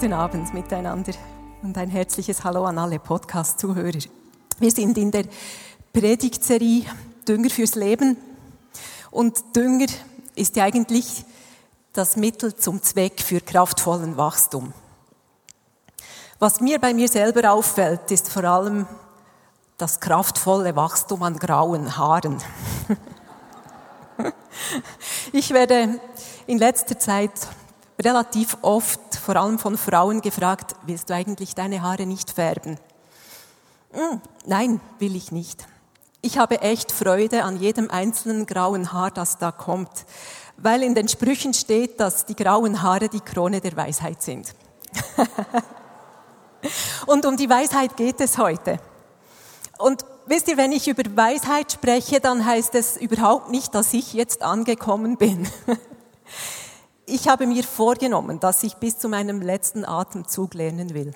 Guten Abend miteinander und ein herzliches Hallo an alle Podcast-Zuhörer. Wir sind in der Predigtserie Dünger fürs Leben und Dünger ist ja eigentlich das Mittel zum Zweck für kraftvollen Wachstum. Was mir bei mir selber auffällt, ist vor allem das kraftvolle Wachstum an grauen Haaren. ich werde in letzter Zeit relativ oft, vor allem von Frauen, gefragt, willst du eigentlich deine Haare nicht färben? Hm, nein, will ich nicht. Ich habe echt Freude an jedem einzelnen grauen Haar, das da kommt, weil in den Sprüchen steht, dass die grauen Haare die Krone der Weisheit sind. Und um die Weisheit geht es heute. Und wisst ihr, wenn ich über Weisheit spreche, dann heißt es überhaupt nicht, dass ich jetzt angekommen bin. Ich habe mir vorgenommen, dass ich bis zu meinem letzten Atemzug lernen will.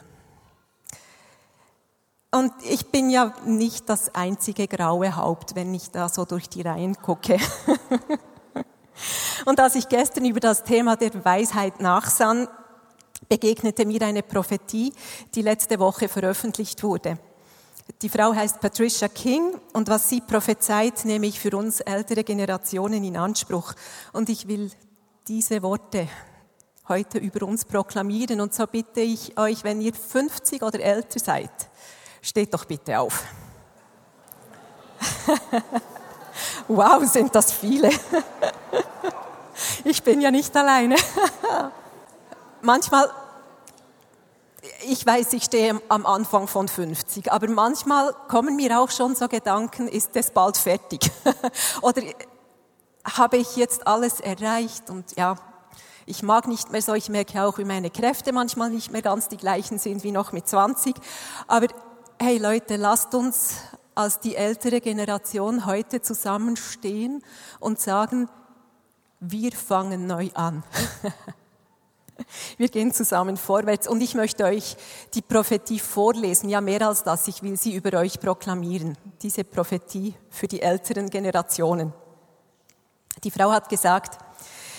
Und ich bin ja nicht das einzige graue Haupt, wenn ich da so durch die Reihen gucke. Und als ich gestern über das Thema der Weisheit nachsann, begegnete mir eine Prophetie, die letzte Woche veröffentlicht wurde. Die Frau heißt Patricia King und was sie prophezeit, nehme ich für uns ältere Generationen in Anspruch. Und ich will diese Worte heute über uns proklamieren. Und so bitte ich euch, wenn ihr 50 oder älter seid, steht doch bitte auf. wow, sind das viele. ich bin ja nicht alleine. Manchmal ich weiß, ich stehe am Anfang von 50, aber manchmal kommen mir auch schon so Gedanken, ist es bald fertig? Oder habe ich jetzt alles erreicht? Und ja, ich mag nicht mehr so, ich merke auch, wie meine Kräfte manchmal nicht mehr ganz die gleichen sind wie noch mit 20. Aber hey Leute, lasst uns als die ältere Generation heute zusammenstehen und sagen, wir fangen neu an. Wir gehen zusammen vorwärts und ich möchte euch die Prophetie vorlesen. Ja, mehr als das, ich will sie über euch proklamieren. Diese Prophetie für die älteren Generationen. Die Frau hat gesagt,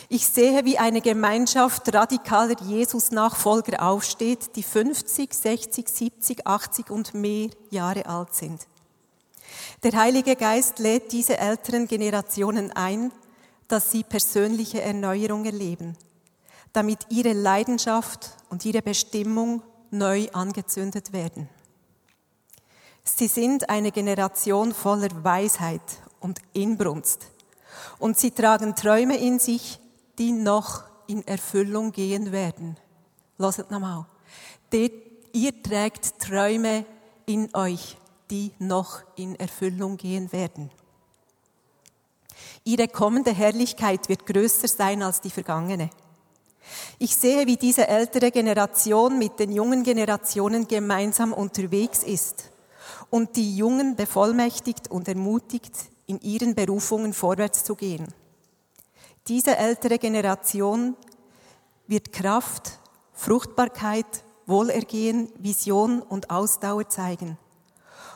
ich sehe, wie eine Gemeinschaft radikaler Jesus-Nachfolger aufsteht, die 50, 60, 70, 80 und mehr Jahre alt sind. Der Heilige Geist lädt diese älteren Generationen ein, dass sie persönliche Erneuerung erleben damit ihre Leidenschaft und ihre Bestimmung neu angezündet werden. Sie sind eine Generation voller Weisheit und Inbrunst und sie tragen Träume in sich, die noch in Erfüllung gehen werden. Loset nochmal. Ihr trägt Träume in euch, die noch in Erfüllung gehen werden. Ihre kommende Herrlichkeit wird größer sein als die vergangene. Ich sehe, wie diese ältere Generation mit den jungen Generationen gemeinsam unterwegs ist und die Jungen bevollmächtigt und ermutigt, in ihren Berufungen vorwärts zu gehen. Diese ältere Generation wird Kraft, Fruchtbarkeit, Wohlergehen, Vision und Ausdauer zeigen.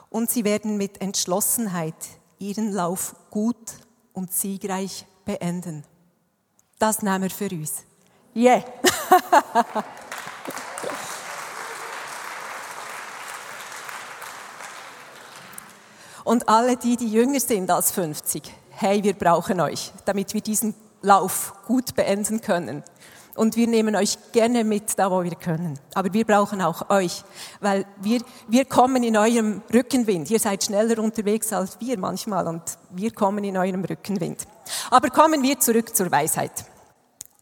Und sie werden mit Entschlossenheit ihren Lauf gut und siegreich beenden. Das nehmen wir für uns. Yeah. Und alle die, die jünger sind als 50, hey, wir brauchen euch, damit wir diesen Lauf gut beenden können. Und wir nehmen euch gerne mit, da wo wir können. Aber wir brauchen auch euch, weil wir, wir kommen in eurem Rückenwind. Ihr seid schneller unterwegs als wir manchmal und wir kommen in eurem Rückenwind. Aber kommen wir zurück zur Weisheit.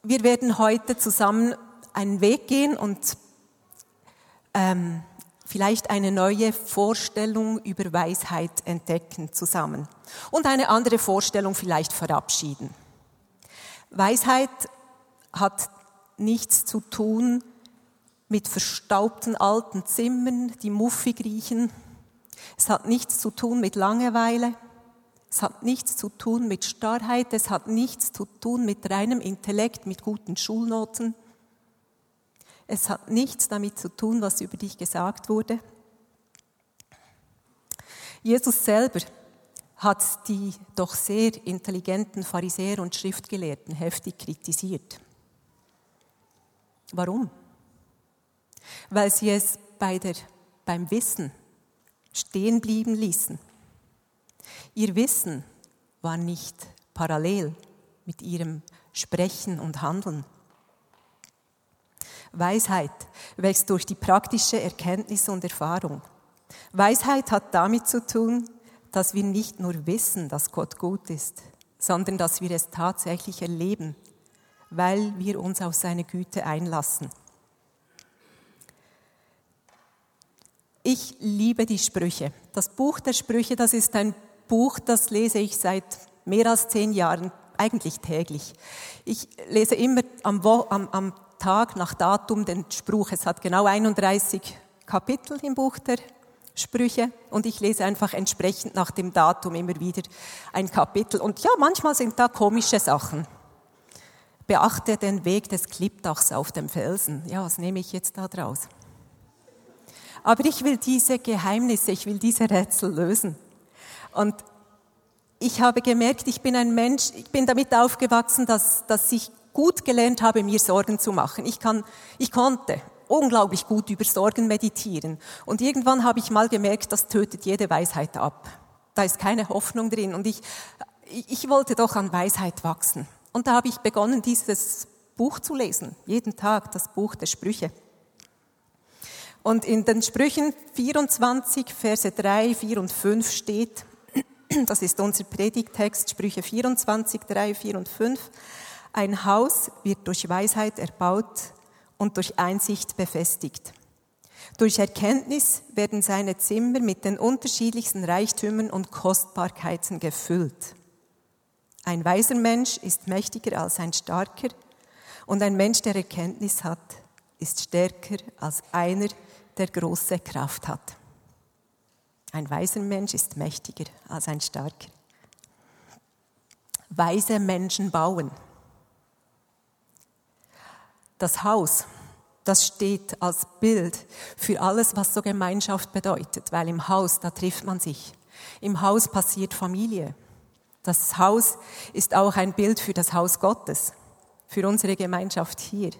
Wir werden heute zusammen einen Weg gehen und ähm, vielleicht eine neue Vorstellung über Weisheit entdecken zusammen und eine andere Vorstellung vielleicht verabschieden. Weisheit hat nichts zu tun mit verstaubten alten Zimmern, die muffig riechen. Es hat nichts zu tun mit Langeweile. Es hat nichts zu tun mit Starrheit. Es hat nichts zu tun mit reinem Intellekt, mit guten Schulnoten. Es hat nichts damit zu tun, was über dich gesagt wurde. Jesus selber hat die doch sehr intelligenten Pharisäer und Schriftgelehrten heftig kritisiert. Warum? Weil sie es bei der, beim Wissen stehen blieben ließen. Ihr Wissen war nicht parallel mit ihrem Sprechen und Handeln. Weisheit wächst durch die praktische Erkenntnis und Erfahrung. Weisheit hat damit zu tun, dass wir nicht nur wissen, dass Gott gut ist, sondern dass wir es tatsächlich erleben, weil wir uns auf seine Güte einlassen. Ich liebe die Sprüche. Das Buch der Sprüche, das ist ein Buch, das lese ich seit mehr als zehn Jahren, eigentlich täglich. Ich lese immer am, am, am Tag nach Datum den Spruch. Es hat genau 31 Kapitel im Buch der Sprüche und ich lese einfach entsprechend nach dem Datum immer wieder ein Kapitel. Und ja, manchmal sind da komische Sachen. Beachte den Weg des Klippdachs auf dem Felsen. Ja, was nehme ich jetzt da draus? Aber ich will diese Geheimnisse, ich will diese Rätsel lösen. Und ich habe gemerkt, ich bin ein Mensch, ich bin damit aufgewachsen, dass, dass ich gut gelernt habe, mir Sorgen zu machen. Ich, kann, ich konnte unglaublich gut über Sorgen meditieren. Und irgendwann habe ich mal gemerkt, das tötet jede Weisheit ab. Da ist keine Hoffnung drin. Und ich, ich wollte doch an Weisheit wachsen. Und da habe ich begonnen, dieses Buch zu lesen. Jeden Tag das Buch der Sprüche. Und in den Sprüchen 24, Verse 3, 4 und 5 steht, das ist unser Predigtext, Sprüche 24, 3, 4 und 5, ein Haus wird durch Weisheit erbaut, und durch Einsicht befestigt. Durch Erkenntnis werden seine Zimmer mit den unterschiedlichsten Reichtümern und Kostbarkeiten gefüllt. Ein weiser Mensch ist mächtiger als ein starker und ein Mensch, der Erkenntnis hat, ist stärker als einer, der große Kraft hat. Ein weiser Mensch ist mächtiger als ein starker. Weise Menschen bauen. Das Haus, das steht als Bild für alles, was so Gemeinschaft bedeutet, weil im Haus, da trifft man sich. Im Haus passiert Familie. Das Haus ist auch ein Bild für das Haus Gottes, für unsere Gemeinschaft hier.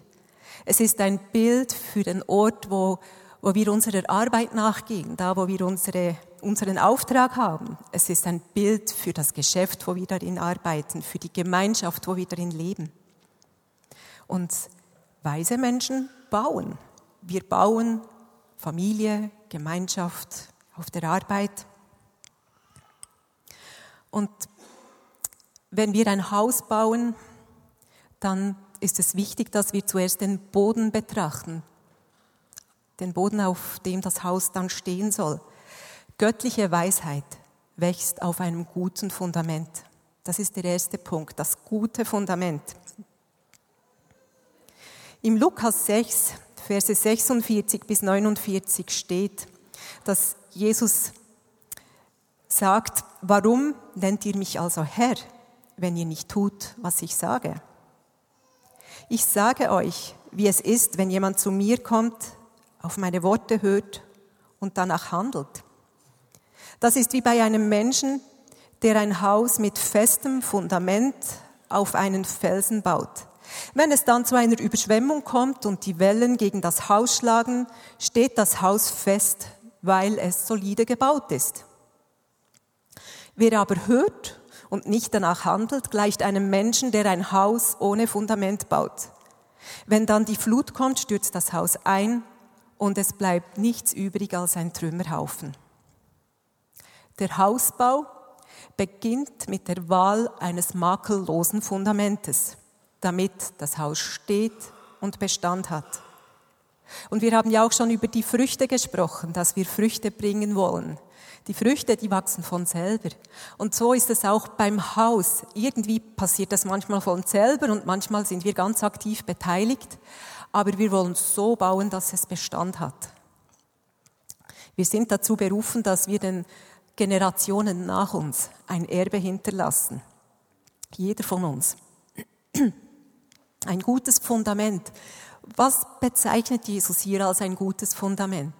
Es ist ein Bild für den Ort, wo, wo wir unserer Arbeit nachgehen, da wo wir unsere, unseren Auftrag haben. Es ist ein Bild für das Geschäft, wo wir darin arbeiten, für die Gemeinschaft, wo wir darin leben. Und Weise Menschen bauen. Wir bauen Familie, Gemeinschaft auf der Arbeit. Und wenn wir ein Haus bauen, dann ist es wichtig, dass wir zuerst den Boden betrachten. Den Boden, auf dem das Haus dann stehen soll. Göttliche Weisheit wächst auf einem guten Fundament. Das ist der erste Punkt, das gute Fundament. Im Lukas 6, Verse 46 bis 49 steht, dass Jesus sagt, warum nennt ihr mich also Herr, wenn ihr nicht tut, was ich sage? Ich sage euch, wie es ist, wenn jemand zu mir kommt, auf meine Worte hört und danach handelt. Das ist wie bei einem Menschen, der ein Haus mit festem Fundament auf einen Felsen baut. Wenn es dann zu einer Überschwemmung kommt und die Wellen gegen das Haus schlagen, steht das Haus fest, weil es solide gebaut ist. Wer aber hört und nicht danach handelt, gleicht einem Menschen, der ein Haus ohne Fundament baut. Wenn dann die Flut kommt, stürzt das Haus ein und es bleibt nichts übrig als ein Trümmerhaufen. Der Hausbau beginnt mit der Wahl eines makellosen Fundamentes damit das Haus steht und Bestand hat. Und wir haben ja auch schon über die Früchte gesprochen, dass wir Früchte bringen wollen. Die Früchte, die wachsen von selber. Und so ist es auch beim Haus. Irgendwie passiert das manchmal von selber und manchmal sind wir ganz aktiv beteiligt. Aber wir wollen so bauen, dass es Bestand hat. Wir sind dazu berufen, dass wir den Generationen nach uns ein Erbe hinterlassen. Jeder von uns. Ein gutes Fundament. Was bezeichnet Jesus hier als ein gutes Fundament?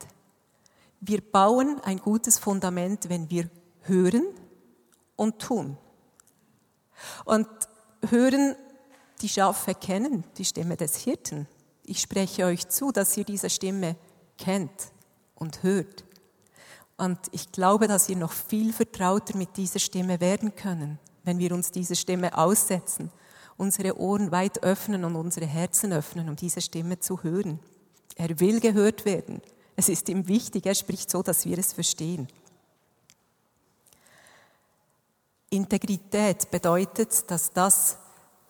Wir bauen ein gutes Fundament, wenn wir hören und tun. Und hören, die Schafe kennen die Stimme des Hirten. Ich spreche euch zu, dass ihr diese Stimme kennt und hört. Und ich glaube, dass wir noch viel vertrauter mit dieser Stimme werden können, wenn wir uns diese Stimme aussetzen, unsere Ohren weit öffnen und unsere Herzen öffnen, um diese Stimme zu hören. Er will gehört werden. Es ist ihm wichtig, er spricht so, dass wir es verstehen. Integrität bedeutet, dass das,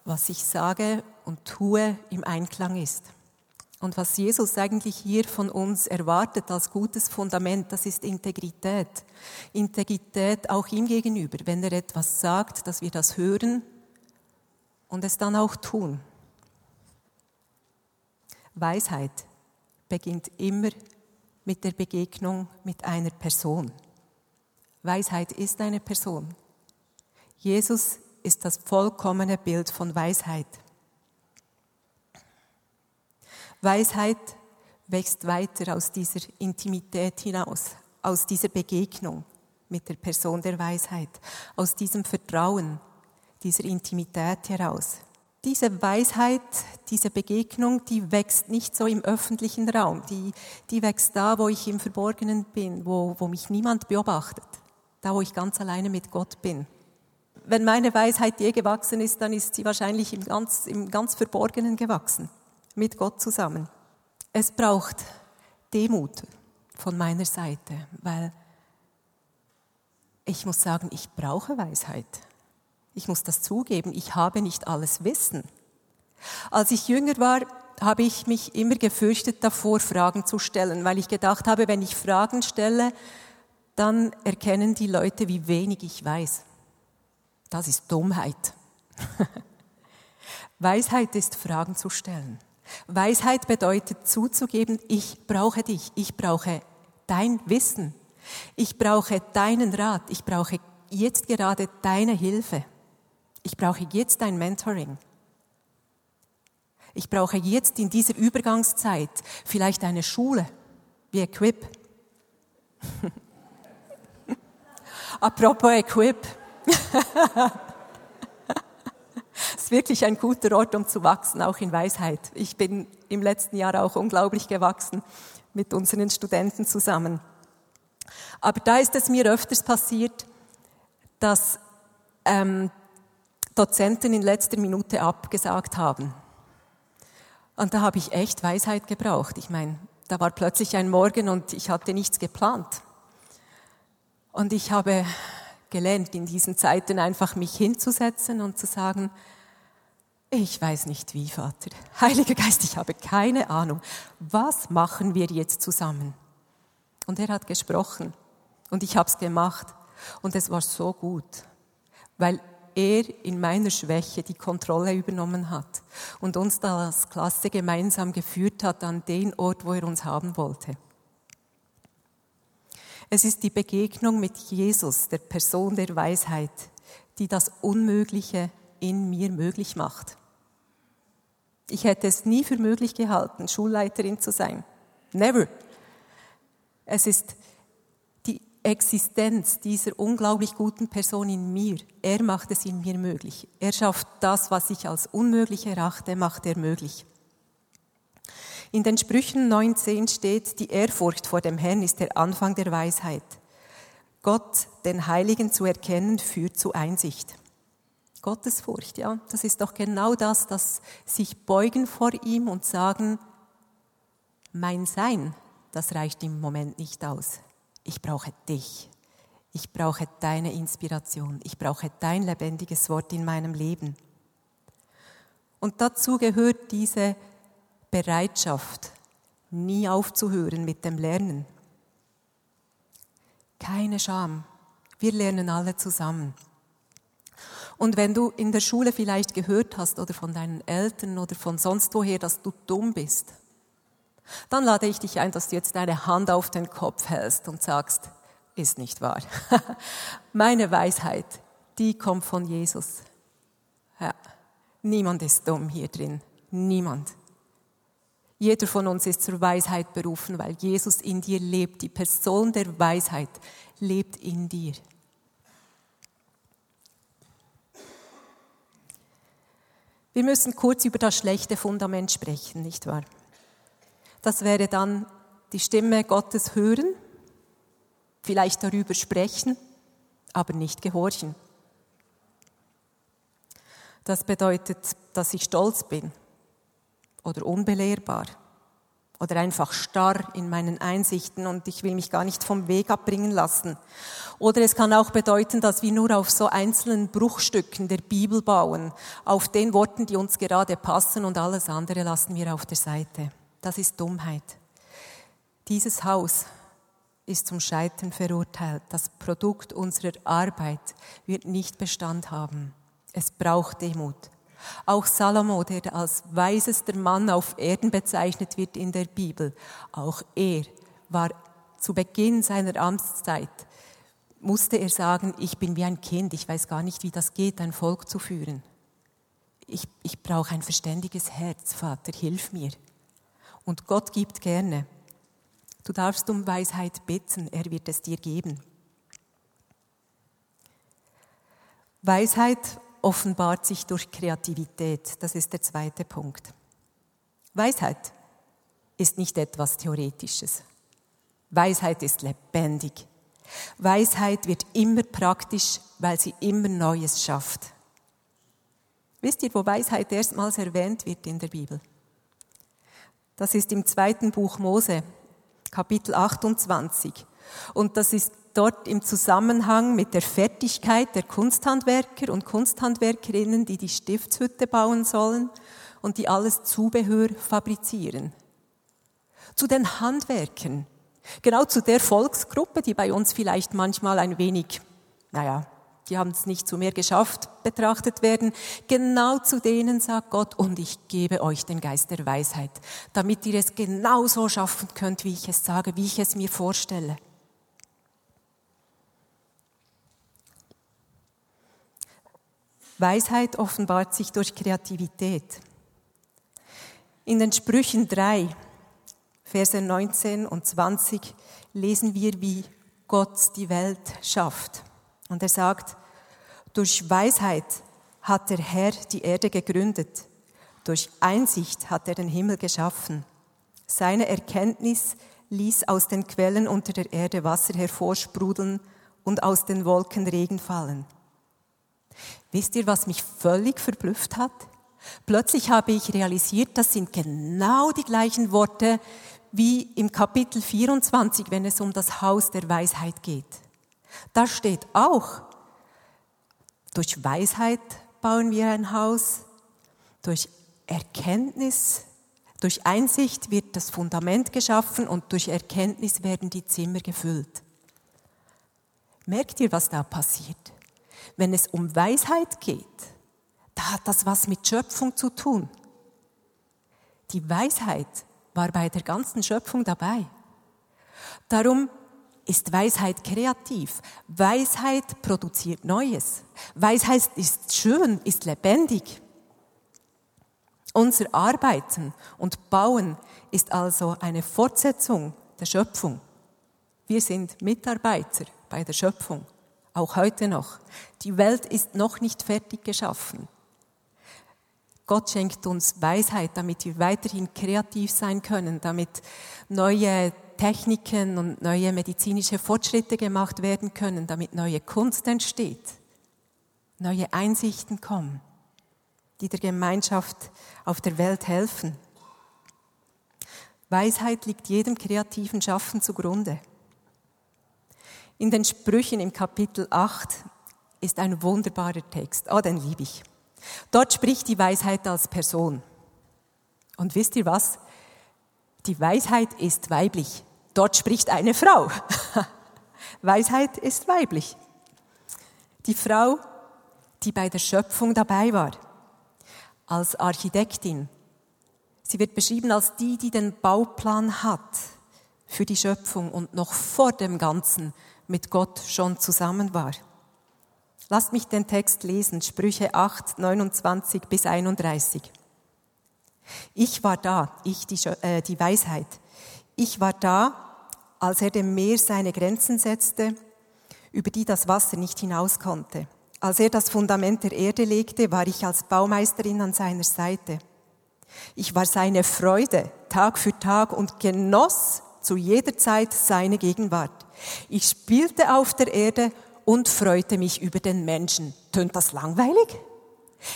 was ich sage und tue, im Einklang ist. Und was Jesus eigentlich hier von uns erwartet als gutes Fundament, das ist Integrität. Integrität auch ihm gegenüber, wenn er etwas sagt, dass wir das hören und es dann auch tun. Weisheit beginnt immer mit der Begegnung mit einer Person. Weisheit ist eine Person. Jesus ist das vollkommene Bild von Weisheit. Weisheit wächst weiter aus dieser Intimität hinaus, aus dieser Begegnung mit der Person der Weisheit, aus diesem Vertrauen, dieser Intimität heraus diese Weisheit, diese Begegnung, die wächst nicht so im öffentlichen Raum. Die, die wächst da, wo ich im Verborgenen bin, wo, wo mich niemand beobachtet. Da, wo ich ganz alleine mit Gott bin. Wenn meine Weisheit je gewachsen ist, dann ist sie wahrscheinlich im ganz, im ganz Verborgenen gewachsen. Mit Gott zusammen. Es braucht Demut von meiner Seite, weil ich muss sagen, ich brauche Weisheit. Ich muss das zugeben, ich habe nicht alles Wissen. Als ich jünger war, habe ich mich immer gefürchtet davor, Fragen zu stellen, weil ich gedacht habe, wenn ich Fragen stelle, dann erkennen die Leute, wie wenig ich weiß. Das ist Dummheit. Weisheit ist Fragen zu stellen. Weisheit bedeutet zuzugeben, ich brauche dich, ich brauche dein Wissen, ich brauche deinen Rat, ich brauche jetzt gerade deine Hilfe. Ich brauche jetzt ein Mentoring. Ich brauche jetzt in dieser Übergangszeit vielleicht eine Schule wie Equip. Apropos Equip. Ist wirklich ein guter Ort, um zu wachsen, auch in Weisheit. Ich bin im letzten Jahr auch unglaublich gewachsen mit unseren Studenten zusammen. Aber da ist es mir öfters passiert, dass ähm, Dozenten in letzter Minute abgesagt haben. Und da habe ich echt Weisheit gebraucht. Ich meine, da war plötzlich ein Morgen und ich hatte nichts geplant. Und ich habe gelernt, in diesen Zeiten einfach mich hinzusetzen und zu sagen, ich weiß nicht wie, Vater. Heiliger Geist, ich habe keine Ahnung. Was machen wir jetzt zusammen? Und er hat gesprochen und ich habe es gemacht und es war so gut, weil er in meiner Schwäche die Kontrolle übernommen hat und uns da als Klasse gemeinsam geführt hat an den Ort, wo er uns haben wollte. Es ist die Begegnung mit Jesus, der Person der Weisheit, die das Unmögliche in mir möglich macht. Ich hätte es nie für möglich gehalten, Schulleiterin zu sein. Never. Es ist Existenz dieser unglaublich guten Person in mir, er macht es in mir möglich. Er schafft das, was ich als unmöglich erachte, macht er möglich. In den Sprüchen 19 steht, die Ehrfurcht vor dem Herrn ist der Anfang der Weisheit. Gott, den Heiligen zu erkennen, führt zu Einsicht. Gottesfurcht, ja, das ist doch genau das, das sich beugen vor ihm und sagen, mein Sein, das reicht im Moment nicht aus ich brauche dich. Ich brauche deine Inspiration. Ich brauche dein lebendiges Wort in meinem Leben. Und dazu gehört diese Bereitschaft, nie aufzuhören mit dem Lernen. Keine Scham. Wir lernen alle zusammen. Und wenn du in der Schule vielleicht gehört hast oder von deinen Eltern oder von sonst woher, dass du dumm bist, dann lade ich dich ein, dass du jetzt deine Hand auf den Kopf hältst und sagst, ist nicht wahr. Meine Weisheit, die kommt von Jesus. Ja. Niemand ist dumm hier drin. Niemand. Jeder von uns ist zur Weisheit berufen, weil Jesus in dir lebt. Die Person der Weisheit lebt in dir. Wir müssen kurz über das schlechte Fundament sprechen, nicht wahr? Das wäre dann die Stimme Gottes hören, vielleicht darüber sprechen, aber nicht gehorchen. Das bedeutet, dass ich stolz bin oder unbelehrbar oder einfach starr in meinen Einsichten und ich will mich gar nicht vom Weg abbringen lassen. Oder es kann auch bedeuten, dass wir nur auf so einzelnen Bruchstücken der Bibel bauen, auf den Worten, die uns gerade passen und alles andere lassen wir auf der Seite. Das ist Dummheit. Dieses Haus ist zum Scheitern verurteilt. Das Produkt unserer Arbeit wird nicht Bestand haben. Es braucht Demut. Auch Salomo, der als weisester Mann auf Erden bezeichnet wird in der Bibel, auch er war zu Beginn seiner Amtszeit, musste er sagen, ich bin wie ein Kind, ich weiß gar nicht, wie das geht, ein Volk zu führen. Ich, ich brauche ein verständiges Herz, Vater, hilf mir. Und Gott gibt gerne. Du darfst um Weisheit bitten, er wird es dir geben. Weisheit offenbart sich durch Kreativität. Das ist der zweite Punkt. Weisheit ist nicht etwas Theoretisches. Weisheit ist lebendig. Weisheit wird immer praktisch, weil sie immer Neues schafft. Wisst ihr, wo Weisheit erstmals erwähnt wird in der Bibel? Das ist im zweiten Buch Mose, Kapitel 28. Und das ist dort im Zusammenhang mit der Fertigkeit der Kunsthandwerker und Kunsthandwerkerinnen, die die Stiftshütte bauen sollen und die alles Zubehör fabrizieren. Zu den Handwerkern, genau zu der Volksgruppe, die bei uns vielleicht manchmal ein wenig, naja, die haben es nicht zu mehr geschafft, betrachtet werden. Genau zu denen sagt Gott, und ich gebe euch den Geist der Weisheit, damit ihr es genau so schaffen könnt, wie ich es sage, wie ich es mir vorstelle. Weisheit offenbart sich durch Kreativität. In den Sprüchen 3, Verse 19 und 20 lesen wir, wie Gott die Welt schafft. Und er sagt, durch Weisheit hat der Herr die Erde gegründet, durch Einsicht hat er den Himmel geschaffen. Seine Erkenntnis ließ aus den Quellen unter der Erde Wasser hervorsprudeln und aus den Wolken Regen fallen. Wisst ihr, was mich völlig verblüfft hat? Plötzlich habe ich realisiert, das sind genau die gleichen Worte wie im Kapitel 24, wenn es um das Haus der Weisheit geht. Da steht auch, durch Weisheit bauen wir ein Haus, durch Erkenntnis, durch Einsicht wird das Fundament geschaffen und durch Erkenntnis werden die Zimmer gefüllt. Merkt ihr, was da passiert? Wenn es um Weisheit geht, da hat das was mit Schöpfung zu tun. Die Weisheit war bei der ganzen Schöpfung dabei. Darum ist Weisheit kreativ. Weisheit produziert Neues. Weisheit ist schön, ist lebendig. Unser Arbeiten und Bauen ist also eine Fortsetzung der Schöpfung. Wir sind Mitarbeiter bei der Schöpfung auch heute noch. Die Welt ist noch nicht fertig geschaffen. Gott schenkt uns Weisheit, damit wir weiterhin kreativ sein können, damit neue Techniken und neue medizinische Fortschritte gemacht werden können, damit neue Kunst entsteht, neue Einsichten kommen, die der Gemeinschaft auf der Welt helfen. Weisheit liegt jedem kreativen Schaffen zugrunde. In den Sprüchen im Kapitel 8 ist ein wunderbarer Text. Oh, den liebe ich. Dort spricht die Weisheit als Person. Und wisst ihr was? Die Weisheit ist weiblich. Dort spricht eine Frau. Weisheit ist weiblich. Die Frau, die bei der Schöpfung dabei war, als Architektin. Sie wird beschrieben als die, die den Bauplan hat für die Schöpfung und noch vor dem Ganzen mit Gott schon zusammen war. Lasst mich den Text lesen, Sprüche 8, 29 bis 31. Ich war da, ich die, äh, die Weisheit. Ich war da, als er dem Meer seine Grenzen setzte, über die das Wasser nicht hinaus konnte. Als er das Fundament der Erde legte, war ich als Baumeisterin an seiner Seite. Ich war seine Freude Tag für Tag und genoss zu jeder Zeit seine Gegenwart. Ich spielte auf der Erde und freute mich über den Menschen. Tönt das langweilig?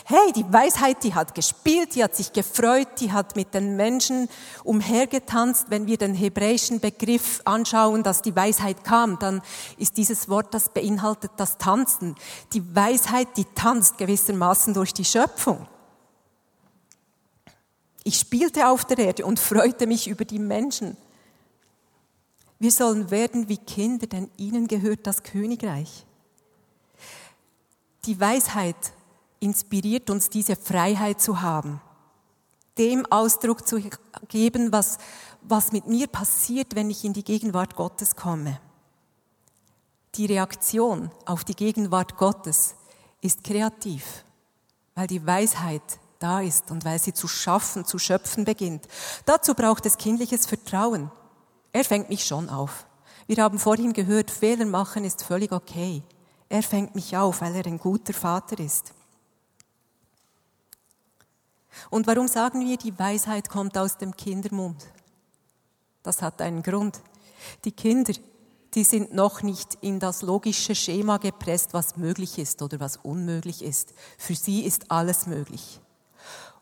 Hey, die Weisheit, die hat gespielt, die hat sich gefreut, die hat mit den Menschen umhergetanzt. Wenn wir den hebräischen Begriff anschauen, dass die Weisheit kam, dann ist dieses Wort, das beinhaltet das Tanzen. Die Weisheit, die tanzt gewissermaßen durch die Schöpfung. Ich spielte auf der Erde und freute mich über die Menschen. Wir sollen werden wie Kinder, denn ihnen gehört das Königreich. Die Weisheit inspiriert uns, diese Freiheit zu haben, dem Ausdruck zu geben, was, was mit mir passiert, wenn ich in die Gegenwart Gottes komme. Die Reaktion auf die Gegenwart Gottes ist kreativ, weil die Weisheit da ist und weil sie zu schaffen, zu schöpfen beginnt. Dazu braucht es kindliches Vertrauen. Er fängt mich schon auf. Wir haben vorhin gehört, Fehler machen ist völlig okay. Er fängt mich auf, weil er ein guter Vater ist. Und warum sagen wir, die Weisheit kommt aus dem Kindermund? Das hat einen Grund. Die Kinder, die sind noch nicht in das logische Schema gepresst, was möglich ist oder was unmöglich ist. Für sie ist alles möglich.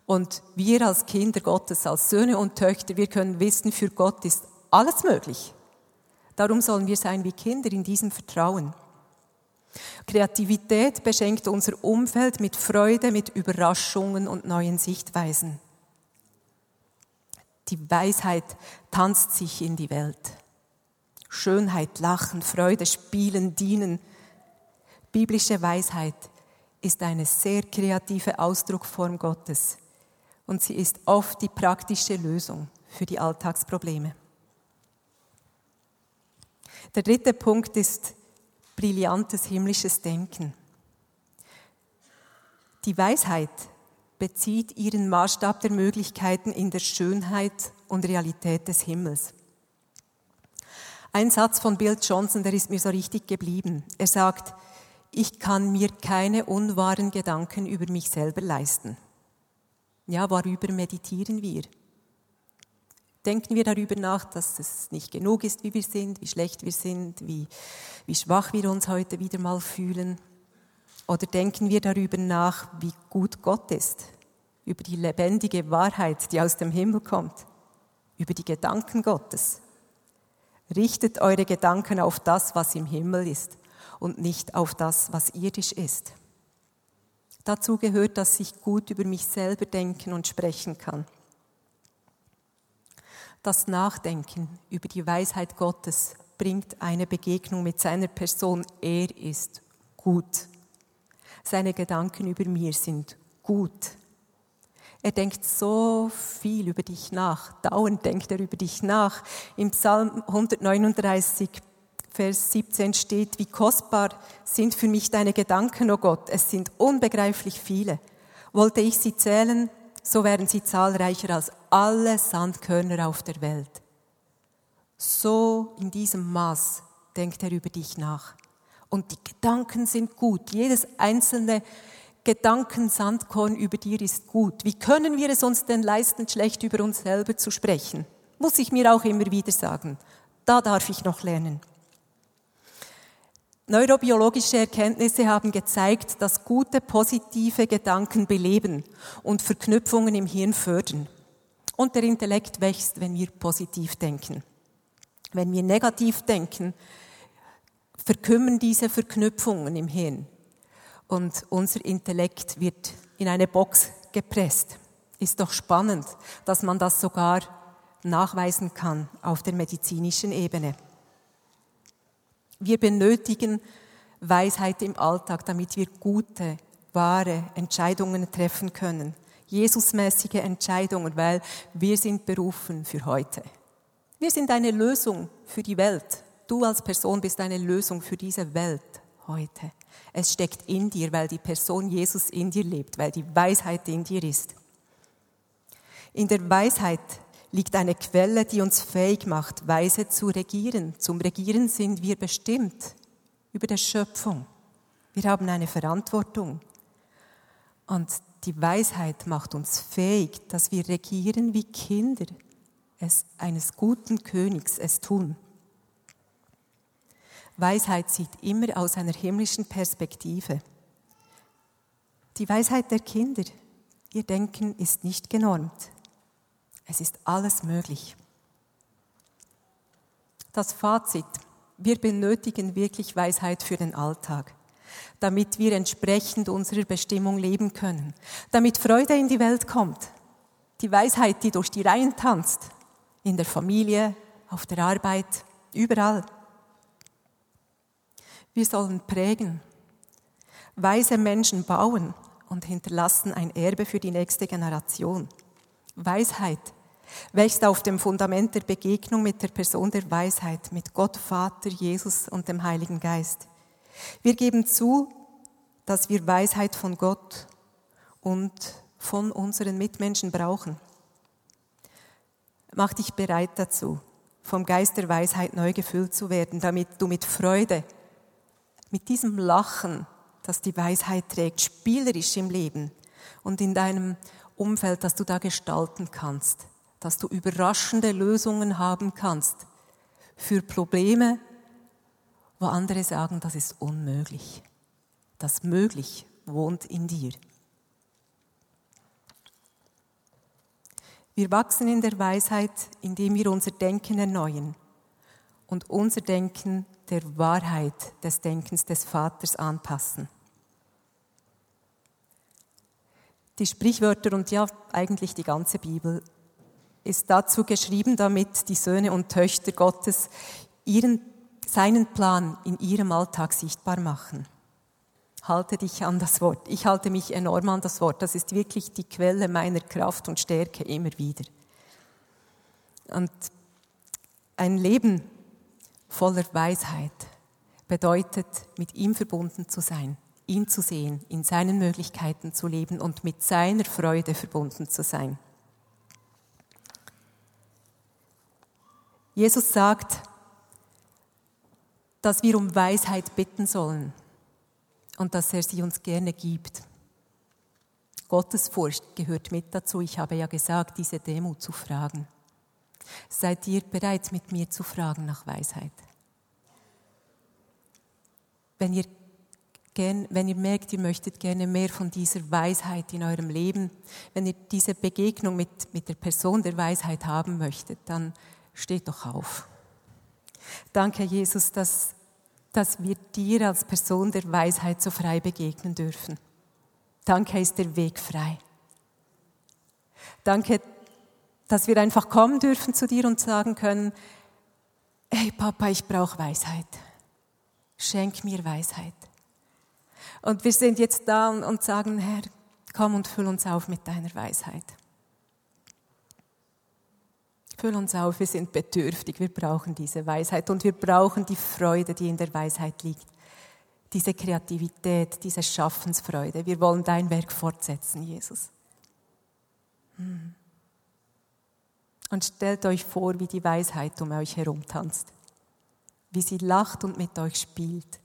Und wir als Kinder Gottes, als Söhne und Töchter, wir können wissen, für Gott ist alles möglich. Darum sollen wir sein wie Kinder in diesem Vertrauen. Kreativität beschenkt unser Umfeld mit Freude, mit Überraschungen und neuen Sichtweisen. Die Weisheit tanzt sich in die Welt. Schönheit, Lachen, Freude, Spielen, Dienen. Biblische Weisheit ist eine sehr kreative Ausdrucksform Gottes und sie ist oft die praktische Lösung für die Alltagsprobleme. Der dritte Punkt ist brillantes himmlisches Denken. Die Weisheit bezieht ihren Maßstab der Möglichkeiten in der Schönheit und Realität des Himmels. Ein Satz von Bill Johnson, der ist mir so richtig geblieben. Er sagt, ich kann mir keine unwahren Gedanken über mich selber leisten. Ja, worüber meditieren wir? Denken wir darüber nach, dass es nicht genug ist, wie wir sind, wie schlecht wir sind, wie, wie schwach wir uns heute wieder mal fühlen? Oder denken wir darüber nach, wie gut Gott ist, über die lebendige Wahrheit, die aus dem Himmel kommt, über die Gedanken Gottes? Richtet eure Gedanken auf das, was im Himmel ist und nicht auf das, was irdisch ist. Dazu gehört, dass ich gut über mich selber denken und sprechen kann. Das Nachdenken über die Weisheit Gottes bringt eine Begegnung mit seiner Person. Er ist gut. Seine Gedanken über mir sind gut. Er denkt so viel über dich nach. Dauernd denkt er über dich nach. Im Psalm 139, Vers 17 steht, wie kostbar sind für mich deine Gedanken, o oh Gott. Es sind unbegreiflich viele. Wollte ich sie zählen, so wären sie zahlreicher als alle Sandkörner auf der Welt. So in diesem Maß denkt er über dich nach. Und die Gedanken sind gut. Jedes einzelne Gedankensandkorn über dir ist gut. Wie können wir es uns denn leisten, schlecht über uns selber zu sprechen? Muss ich mir auch immer wieder sagen. Da darf ich noch lernen. Neurobiologische Erkenntnisse haben gezeigt, dass gute, positive Gedanken beleben und Verknüpfungen im Hirn fördern. Und der Intellekt wächst, wenn wir positiv denken. Wenn wir negativ denken, verkümmern diese Verknüpfungen im Hirn. Und unser Intellekt wird in eine Box gepresst. Ist doch spannend, dass man das sogar nachweisen kann auf der medizinischen Ebene. Wir benötigen Weisheit im Alltag, damit wir gute, wahre Entscheidungen treffen können. Jesusmäßige Entscheidungen, weil wir sind berufen für heute. Wir sind eine Lösung für die Welt. Du als Person bist eine Lösung für diese Welt heute. Es steckt in dir, weil die Person Jesus in dir lebt, weil die Weisheit in dir ist. In der Weisheit liegt eine Quelle, die uns fähig macht, weise zu regieren. Zum Regieren sind wir bestimmt über der Schöpfung. Wir haben eine Verantwortung. Und die Weisheit macht uns fähig, dass wir regieren wie Kinder es eines guten Königs es tun. Weisheit sieht immer aus einer himmlischen Perspektive. Die Weisheit der Kinder, ihr Denken ist nicht genormt. Es ist alles möglich. Das Fazit, wir benötigen wirklich Weisheit für den Alltag, damit wir entsprechend unserer Bestimmung leben können, damit Freude in die Welt kommt. Die Weisheit, die durch die Reihen tanzt, in der Familie, auf der Arbeit, überall. Wir sollen prägen. Weise Menschen bauen und hinterlassen ein Erbe für die nächste Generation. Weisheit wächst auf dem Fundament der Begegnung mit der Person der Weisheit, mit Gott, Vater, Jesus und dem Heiligen Geist. Wir geben zu, dass wir Weisheit von Gott und von unseren Mitmenschen brauchen. Mach dich bereit dazu, vom Geist der Weisheit neu gefüllt zu werden, damit du mit Freude mit diesem Lachen, das die Weisheit trägt, spielerisch im Leben und in deinem Umfeld, das du da gestalten kannst, dass du überraschende Lösungen haben kannst für Probleme, wo andere sagen, das ist unmöglich. Das möglich wohnt in dir. Wir wachsen in der Weisheit, indem wir unser Denken erneuern und unser Denken der Wahrheit des Denkens des Vaters anpassen. Die Sprichwörter und ja eigentlich die ganze Bibel ist dazu geschrieben, damit die Söhne und Töchter Gottes ihren, seinen Plan in ihrem Alltag sichtbar machen. Halte dich an das Wort. Ich halte mich enorm an das Wort. Das ist wirklich die Quelle meiner Kraft und Stärke immer wieder. Und ein Leben voller Weisheit bedeutet, mit ihm verbunden zu sein, ihn zu sehen, in seinen Möglichkeiten zu leben und mit seiner Freude verbunden zu sein. Jesus sagt, dass wir um Weisheit bitten sollen und dass er sie uns gerne gibt. Gottesfurcht gehört mit dazu. Ich habe ja gesagt, diese Demut zu fragen. Seid ihr bereit, mit mir zu fragen nach Weisheit? Wenn ihr, gern, wenn ihr merkt, ihr möchtet gerne mehr von dieser Weisheit in eurem Leben, wenn ihr diese Begegnung mit, mit der Person der Weisheit haben möchtet, dann steht doch auf. Danke, Jesus, dass, dass wir dir als Person der Weisheit so frei begegnen dürfen. Danke, ist der Weg frei. Danke, dass wir einfach kommen dürfen zu dir und sagen können, hey Papa, ich brauche Weisheit. Schenk mir Weisheit. Und wir sind jetzt da und sagen, Herr, komm und füll uns auf mit deiner Weisheit. Füll uns auf, wir sind bedürftig, wir brauchen diese Weisheit und wir brauchen die Freude, die in der Weisheit liegt. Diese Kreativität, diese Schaffensfreude. Wir wollen dein Werk fortsetzen, Jesus. Hm. Und stellt euch vor, wie die Weisheit um euch herum tanzt, wie sie lacht und mit euch spielt.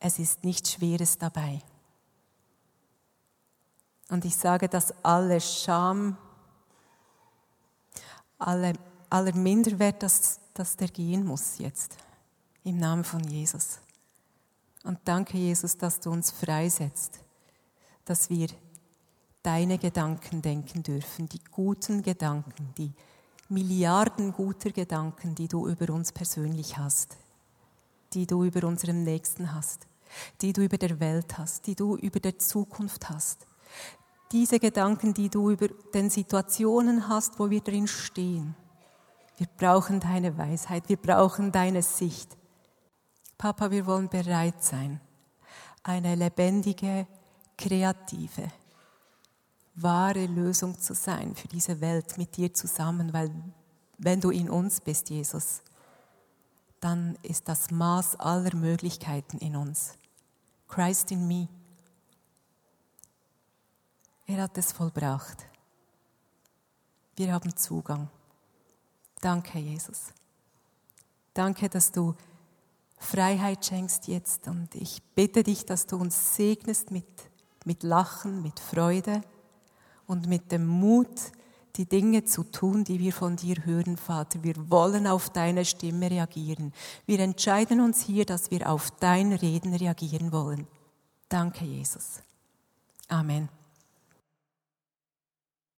Es ist nichts Schweres dabei. Und ich sage, dass alle Scham, alle, aller Minderwert, dass, dass der gehen muss jetzt. Im Namen von Jesus. Und danke, Jesus, dass du uns freisetzt, dass wir deine Gedanken denken dürfen, die guten Gedanken, die Milliarden guter Gedanken, die du über uns persönlich hast, die du über unseren Nächsten hast, die du über der Welt hast, die du über der Zukunft hast. Diese Gedanken, die du über den Situationen hast, wo wir drin stehen. Wir brauchen deine Weisheit, wir brauchen deine Sicht. Papa, wir wollen bereit sein, eine lebendige, kreative, wahre Lösung zu sein für diese Welt mit dir zusammen, weil wenn du in uns bist, Jesus, dann ist das Maß aller Möglichkeiten in uns. Christ in me. Er hat es vollbracht. Wir haben Zugang. Danke, Jesus. Danke, dass du Freiheit schenkst jetzt und ich bitte dich, dass du uns segnest mit, mit Lachen, mit Freude und mit dem Mut, die Dinge zu tun, die wir von dir hören, Vater. Wir wollen auf deine Stimme reagieren. Wir entscheiden uns hier, dass wir auf dein Reden reagieren wollen. Danke, Jesus. Amen.